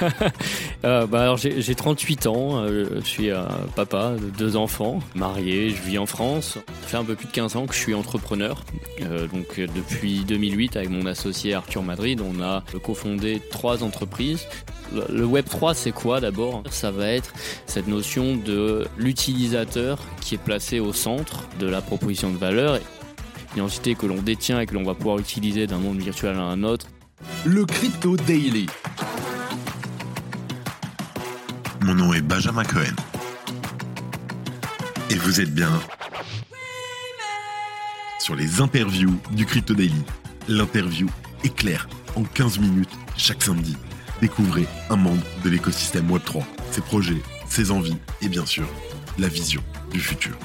euh, bah alors j'ai 38 ans, euh, je suis un papa de deux enfants, marié, je vis en France. Ça fait un peu plus de 15 ans que je suis entrepreneur. Euh, donc depuis 2008 avec mon associé Arthur Madrid, on a cofondé trois entreprises. Le Web 3, c'est quoi d'abord? Ça va être cette notion de l'utilisateur qui est placé au centre de la proposition de valeur, une entité que l'on détient et que l'on va pouvoir utiliser d'un monde virtuel à un autre. Le Crypto Daily. Mon nom est Benjamin Cohen. Et vous êtes bien sur les interviews du Crypto Daily. L'interview éclair en 15 minutes chaque samedi. Découvrez un membre de l'écosystème Web3, ses projets, ses envies et bien sûr, la vision du futur.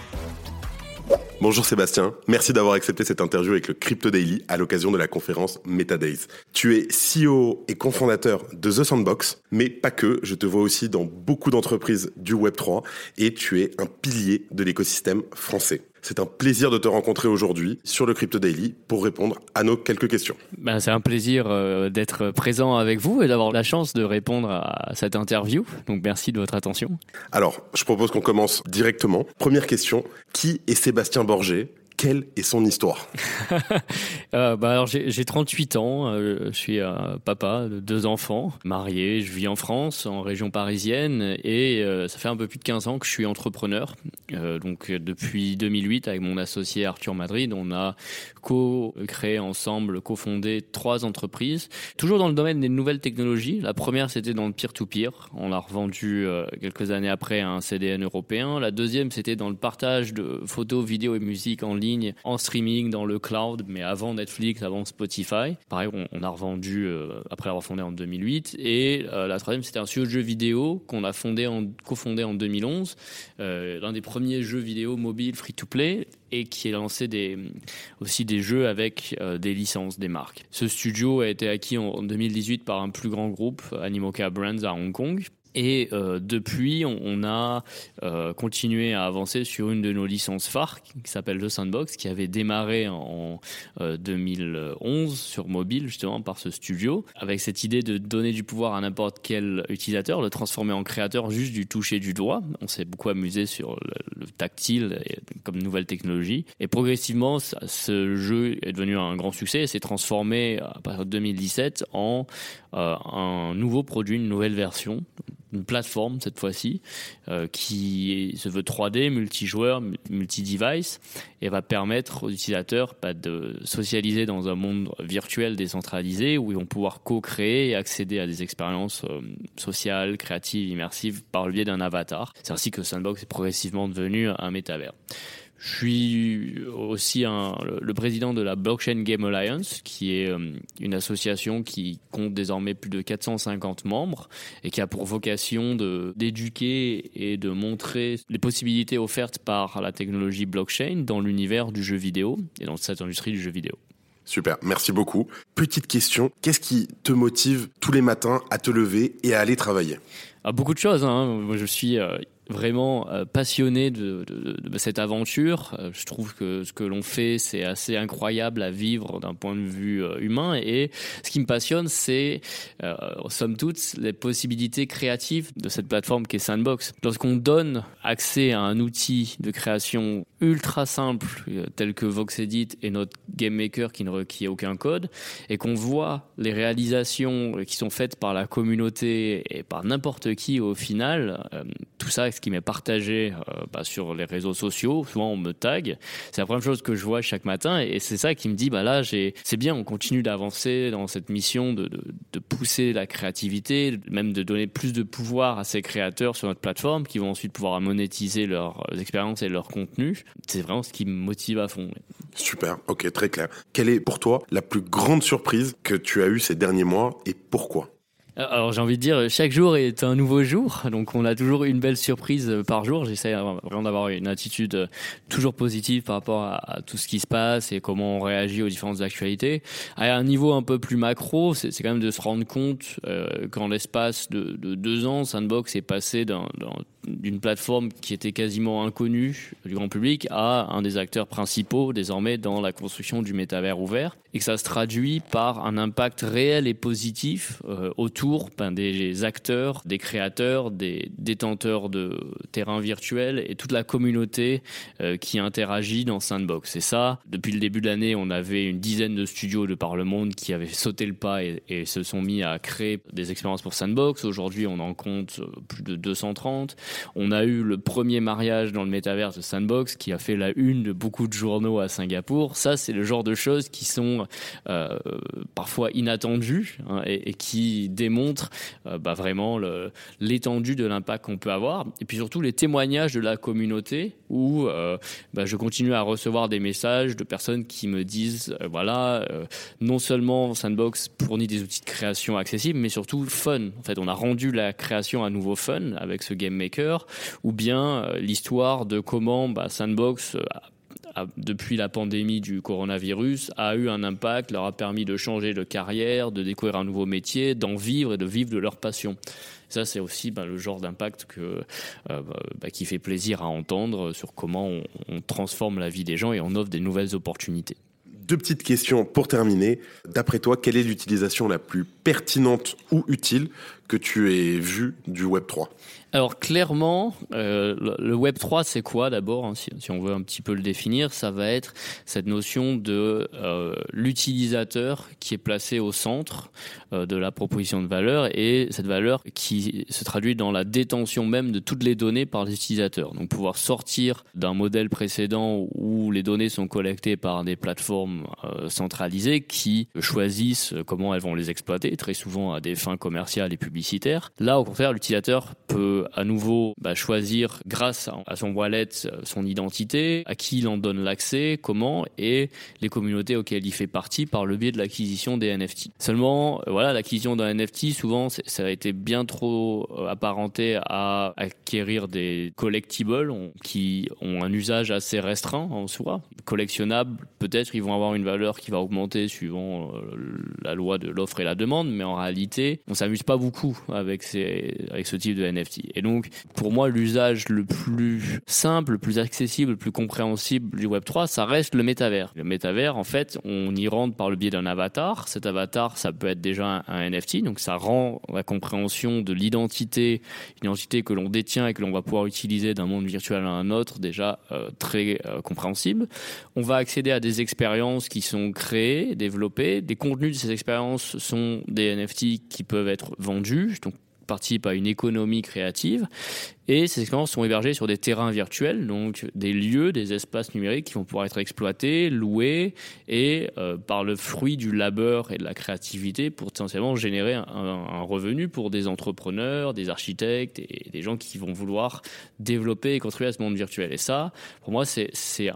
Bonjour Sébastien, merci d'avoir accepté cette interview avec le Crypto Daily à l'occasion de la conférence MetaDays. Tu es CEO et cofondateur de The Sandbox, mais pas que, je te vois aussi dans beaucoup d'entreprises du Web3 et tu es un pilier de l'écosystème français. C'est un plaisir de te rencontrer aujourd'hui sur le Crypto Daily pour répondre à nos quelques questions. Ben, c'est un plaisir euh, d'être présent avec vous et d'avoir la chance de répondre à cette interview. Donc merci de votre attention. Alors, je propose qu'on commence directement. Première question, qui est Sébastien Borgé? Quelle est son histoire? Euh, bah alors j'ai 38 ans, euh, je suis un papa de deux enfants, marié, je vis en France, en région parisienne, et euh, ça fait un peu plus de 15 ans que je suis entrepreneur. Euh, donc depuis 2008, avec mon associé Arthur Madrid, on a co-créé ensemble, cofondé trois entreprises, toujours dans le domaine des nouvelles technologies. La première, c'était dans le peer-to-peer. On l'a revendu quelques années après à un CDN européen. La deuxième, c'était dans le partage de photos, vidéos et musique en ligne en streaming, dans le cloud, mais avant Netflix, avant Spotify. Pareil, on, a revendu euh, après avoir fondé en 2008. Et euh, la troisième, c'était un studio de jeux vidéo qu'on a fondé cofondé en 2011. Euh, l'un des premiers jeux vidéo mobiles free-to-play et qui a lancé aussi des jeux avec des licences, des marques. Ce studio a été acquis en 2018 par un plus grand groupe, Animoca Brands à Hong Kong. Et euh, depuis, on, a euh, continué à avancer sur une de nos licences phares qui s'appelle The Sandbox, qui avait démarré en 2011 euh, sur mobile justement par ce studio, avec cette idée de donner du pouvoir à n'importe quel utilisateur, le transformer en créateur juste du toucher du doigt. On s'est beaucoup amusé sur le, tactile comme nouvelle technologie. Et progressivement, ce jeu est devenu un grand succès et s'est transformé à partir de 2017 en un nouveau produit, une nouvelle version une plateforme cette fois-ci euh, qui se veut 3D, multijoueur, multi-device et va permettre aux utilisateurs bah, de socialiser dans un monde virtuel décentralisé où ils vont pouvoir co-créer et accéder à des expériences euh, sociales, créatives, immersives par le biais d'un avatar. C'est ainsi que Sandbox est progressivement devenu un métavers. Je suis aussi un, le président de la Blockchain Game Alliance, qui est euh, une association qui compte désormais plus de 450 membres et qui a pour vocation d'éduquer et de montrer les possibilités offertes par la technologie blockchain dans l'univers du jeu vidéo et dans cette industrie du jeu vidéo. Super, merci beaucoup. Petite question, qu'est-ce qui te motive tous les matins à te lever et à aller travailler? Ah, Beaucoup de choses. Hein. Moi, je suis euh, vraiment euh, passionné de, cette aventure. Euh, je trouve que ce que l'on fait, c'est assez incroyable à vivre d'un point de vue euh, humain. Et ce qui me passionne, c'est, somme toute, les possibilités créatives de cette plateforme qui est Sandbox. Lorsqu'on donne accès à un outil de création ultra simple, tel que VoxEdit et notre Game Maker qui ne requiert aucun code, et qu'on voit les réalisations qui sont faites par la communauté et par n'importe qui au final, tout ça ce qui m'est partagé euh, bah, sur les réseaux sociaux. Souvent, on me tag. C'est la première chose que je vois chaque matin, et c'est ça qui me dit, bah là, c'est bien, on continue d'avancer dans cette mission de, de, de, pousser la créativité, même de donner plus de pouvoir à ces créateurs sur notre plateforme, qui vont ensuite pouvoir monétiser leurs expériences et leurs contenus. C'est vraiment ce qui me motive à fond. Super, ok, très clair. Quelle est pour toi la plus grande surprise que tu as eue ces derniers mois et pourquoi? Alors j'ai envie de dire, chaque jour est un nouveau jour, donc on a toujours une belle surprise par jour. J'essaie vraiment d'avoir une attitude toujours positive par rapport à, tout ce qui se passe et comment on réagit aux différentes actualités. À un niveau un peu plus macro, c'est quand même de se rendre compte euh, qu'en l'espace de, de, deux ans, Sandbox est passé d'un d'une plateforme qui était quasiment inconnue du grand public à un des acteurs principaux désormais dans la construction du métavers ouvert et que ça se traduit par un impact réel et positif euh, autour ben, des acteurs, des créateurs, des détenteurs de terrains virtuels et toute la communauté euh, qui interagit dans Sandbox. Et ça, depuis le début de l'année, on avait une dizaine de studios de par le monde qui avaient sauté le pas et, se sont mis à créer des expériences pour Sandbox. Aujourd'hui, on en compte euh, plus de 230. On a eu le premier mariage dans le métavers de Sandbox qui a fait la une de beaucoup de journaux à Singapour. Ça, c'est le genre de choses qui sont euh, parfois inattendues hein, et, qui démontrent euh, bah, vraiment l'étendue de l'impact qu'on peut avoir. Et puis surtout les témoignages de la communauté où euh, bah, je continue à recevoir des messages de personnes qui me disent euh, voilà, euh, non seulement Sandbox fournit des outils de création accessibles, mais surtout fun. En fait, on a rendu la création à nouveau fun avec ce game maker, ou bien l'histoire de comment bah, Sandbox depuis la pandémie du coronavirus, a eu un impact, leur a permis de changer de carrière, de découvrir un nouveau métier, d'en vivre et de vivre de leur passion. Ça, c'est aussi ben, le genre d'impact euh, bah, qui fait plaisir à entendre sur comment on, on transforme la vie des gens et on offre des nouvelles opportunités. Deux petites questions pour terminer. D'après toi, quelle est l'utilisation la plus pertinente ou utile que tu aies vue du Web 3 alors clairement, euh, le Web 3, c'est quoi d'abord hein, si, on veut un petit peu le définir, ça va être cette notion de euh, l'utilisateur qui est placé au centre euh, de la proposition de valeur et cette valeur qui se traduit dans la détention même de toutes les données par les utilisateurs. Donc pouvoir sortir d'un modèle précédent où les données sont collectées par des plateformes euh, centralisées qui choisissent comment elles vont les exploiter, très souvent à des fins commerciales et publicitaires. Là, au contraire, l'utilisateur peut à nouveau bah, choisir grâce à son wallet son identité, à qui il en donne l'accès, comment, et les communautés auxquelles il fait partie par le biais de l'acquisition des NFT. Seulement, euh, voilà, l'acquisition d'un NFT, souvent, ça a été bien trop euh, apparenté à acquérir des collectibles qui ont un usage assez restreint en soi. Collectionnables, peut-être, ils vont avoir une valeur qui va augmenter suivant euh, la loi de l'offre et la demande, mais en réalité, on s'amuse pas beaucoup avec, ces, avec ce type de NFT. Et donc, pour moi, l'usage le plus simple, le plus accessible, le plus compréhensible du Web3, ça reste le métavers. Le métavers, en fait, on y rentre par le biais d'un avatar. Cet avatar, ça peut être déjà un, NFT, donc ça rend la compréhension de l'identité, identité que l'on détient et que l'on va pouvoir utiliser d'un monde virtuel à un autre, déjà euh, très euh, compréhensible. On va accéder à des expériences qui sont créées, développées. Des contenus de ces expériences sont des NFT qui peuvent être vendus. Donc participe à une économie créative et ces expériences sont hébergées sur des terrains virtuels, donc des lieux, des espaces numériques qui vont pouvoir être exploités, loués, et euh, par le fruit du labeur et de la créativité, pour potentiellement générer un, revenu pour des entrepreneurs, des architectes et des gens qui vont vouloir développer et construire ce monde virtuel. Et ça, pour moi, c'est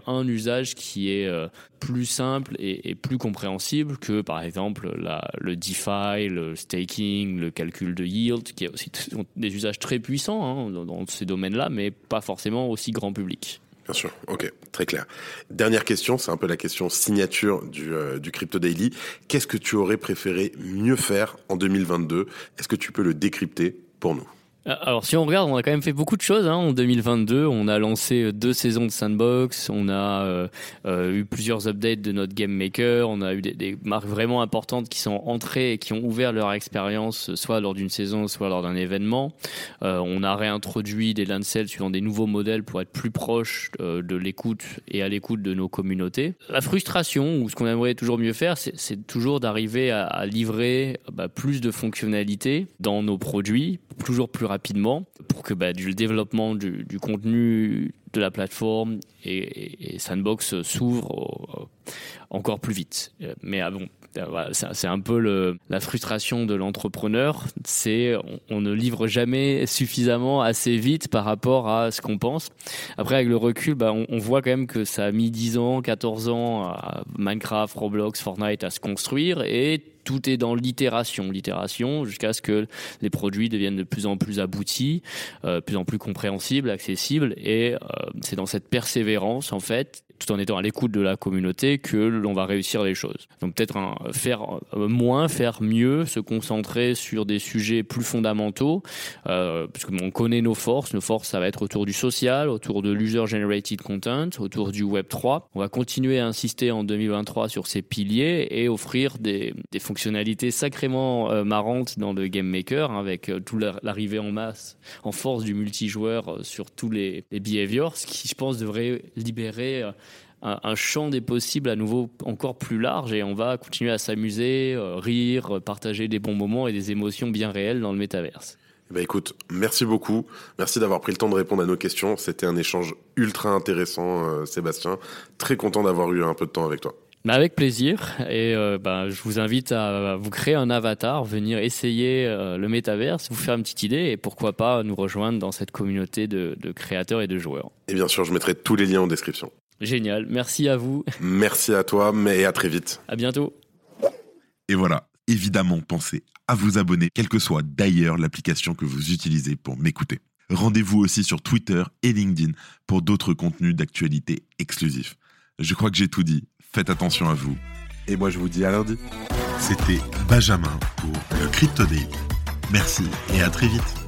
un usage qui est euh, plus simple et, plus compréhensible que, par exemple, le DeFi, le staking, le calcul de yield, qui est des usages très puissants hein, dans ces domaines-là, mais pas forcément aussi grand public. Bien sûr, ok, très clair. Dernière question, c'est un peu la question signature du, euh, du Crypto Daily. Qu'est-ce que tu aurais préféré mieux faire en 2022 Est-ce que tu peux le décrypter pour nous? Alors si on regarde, on a quand même fait beaucoup de choses hein, en 2022. On a lancé deux saisons de Sandbox, on a euh, euh, eu plusieurs updates de notre game maker, on a eu des, marques vraiment importantes qui sont entrées et qui ont ouvert leur expérience soit lors d'une saison, soit lors d'un événement. Euh, on a réintroduit des lancels suivant des nouveaux modèles pour être plus proche euh, de l'écoute et à l'écoute de nos communautés. La frustration ou ce qu'on aimerait toujours mieux faire, c'est toujours d'arriver à, à, livrer bah, plus de fonctionnalités dans nos produits, toujours plus rapidement pour que bah, du développement du, contenu de la plateforme et, Sandbox s'ouvre encore plus vite. Mais ah c'est un peu le, la frustration de l'entrepreneur, c'est on, ne livre jamais suffisamment assez vite par rapport à ce qu'on pense. Après, avec le recul, bah, on, on, voit quand même que ça a mis 10 ans, 14 ans à Minecraft, Roblox, Fortnite à se construire et tout est dans l'itération, l'itération jusqu'à ce que les produits deviennent de plus en plus aboutis, de plus en plus compréhensibles, accessibles. Et c'est dans cette persévérance, en fait, tout en étant à l'écoute de la communauté que l'on va réussir les choses. Donc peut-être faire moins, faire mieux, se concentrer sur des sujets plus fondamentaux, euh, puisque on connaît nos forces. Nos forces, ça va être autour du social, autour de l'user-generated content, autour du Web 3. On va continuer à insister en 2023 sur ces piliers et offrir des, fonctionnalités sacrément euh, marrantes dans le Game Maker, hein, avec euh, tout l'arrivée en masse, en force du multijoueur euh, sur tous les, les behaviors, ce qui, je pense, devrait libérer un, champ des possibles à nouveau encore plus large et on va continuer à s'amuser, euh, rire, partager des bons moments et des émotions bien réelles dans le métaverse. Bah écoute, merci beaucoup. Merci d'avoir pris le temps de répondre à nos questions. C'était un échange ultra intéressant, euh, Sébastien. Très content d'avoir eu un peu de temps avec toi. Bah avec plaisir et euh, bah, je vous invite à vous créer un avatar, venir essayer le métaverse, vous faire une petite idée et pourquoi pas nous rejoindre dans cette communauté de, de créateurs et de joueurs. Et bien sûr, je mettrai tous les liens en description. Génial. Merci à vous. Merci à toi, mais à très vite. À bientôt. Et voilà. Évidemment, pensez à vous abonner, quelle que soit d'ailleurs l'application que vous utilisez pour m'écouter. Rendez-vous aussi sur Twitter et LinkedIn pour d'autres contenus d'actualité exclusifs. Je crois que j'ai tout dit. Faites attention à vous. Et moi, je vous dis à lundi. C'était Benjamin pour le Crypto Daily. Merci et à très vite.